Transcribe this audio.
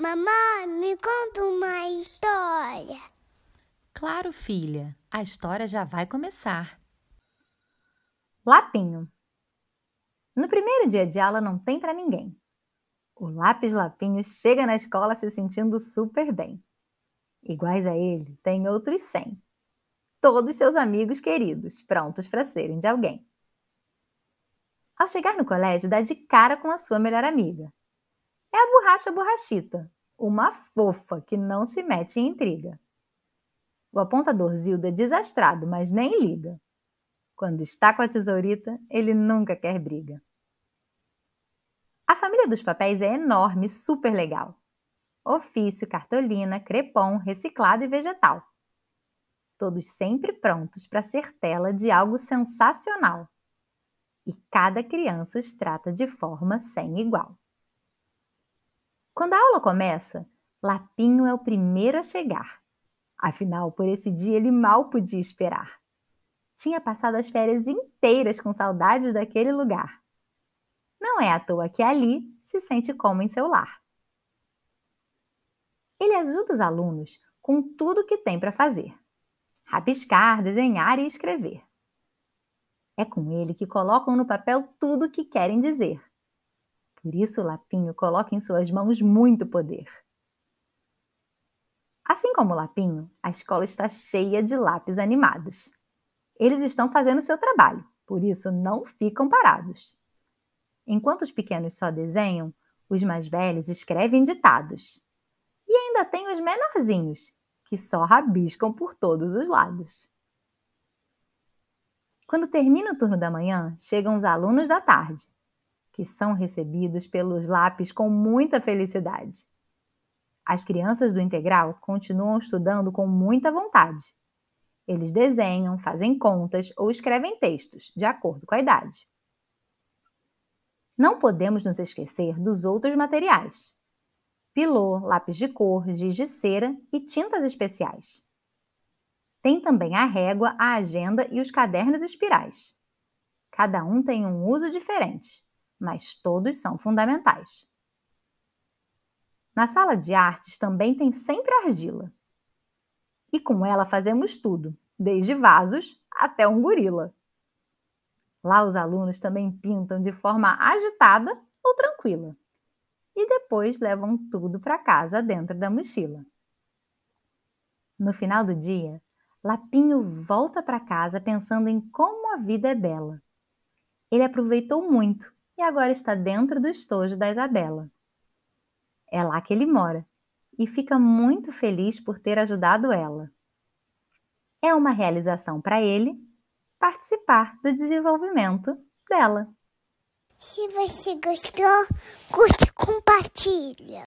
Mamãe, me conta uma história. Claro, filha, a história já vai começar. Lapinho. No primeiro dia de aula não tem para ninguém. O lápis Lapinho chega na escola se sentindo super bem. Iguais a ele, tem outros cem. Todos seus amigos queridos, prontos para serem de alguém. Ao chegar no colégio, dá de cara com a sua melhor amiga. É a borracha borrachita, uma fofa que não se mete em intriga. O apontador Zilda é desastrado, mas nem liga. Quando está com a tesourita, ele nunca quer briga. A família dos papéis é enorme e super legal. Ofício, cartolina, crepom, reciclado e vegetal. Todos sempre prontos para ser tela de algo sensacional e cada criança os trata de forma sem igual. Quando a aula começa, Lapinho é o primeiro a chegar. Afinal, por esse dia ele mal podia esperar. Tinha passado as férias inteiras com saudades daquele lugar. Não é à toa que ali se sente como em seu lar. Ele ajuda os alunos com tudo que tem para fazer: rabiscar, desenhar e escrever. É com ele que colocam no papel tudo o que querem dizer. Por isso, o Lapinho coloca em suas mãos muito poder. Assim como o Lapinho, a escola está cheia de lápis animados. Eles estão fazendo seu trabalho, por isso não ficam parados. Enquanto os pequenos só desenham, os mais velhos escrevem ditados. E ainda tem os menorzinhos, que só rabiscam por todos os lados. Quando termina o turno da manhã, chegam os alunos da tarde, que são recebidos pelos lápis com muita felicidade. As crianças do integral continuam estudando com muita vontade. Eles desenham, fazem contas ou escrevem textos, de acordo com a idade. Não podemos nos esquecer dos outros materiais: pilô, lápis de cor, giz de cera e tintas especiais. Tem também a régua, a agenda e os cadernos espirais. Cada um tem um uso diferente, mas todos são fundamentais. Na sala de artes também tem sempre argila. E com ela fazemos tudo, desde vasos até um gorila. Lá os alunos também pintam de forma agitada ou tranquila. E depois levam tudo para casa dentro da mochila. No final do dia, Lapinho volta para casa pensando em como a vida é bela. Ele aproveitou muito e agora está dentro do estojo da Isabela. É lá que ele mora e fica muito feliz por ter ajudado ela. É uma realização para ele participar do desenvolvimento dela. Se você gostou, curte e compartilha.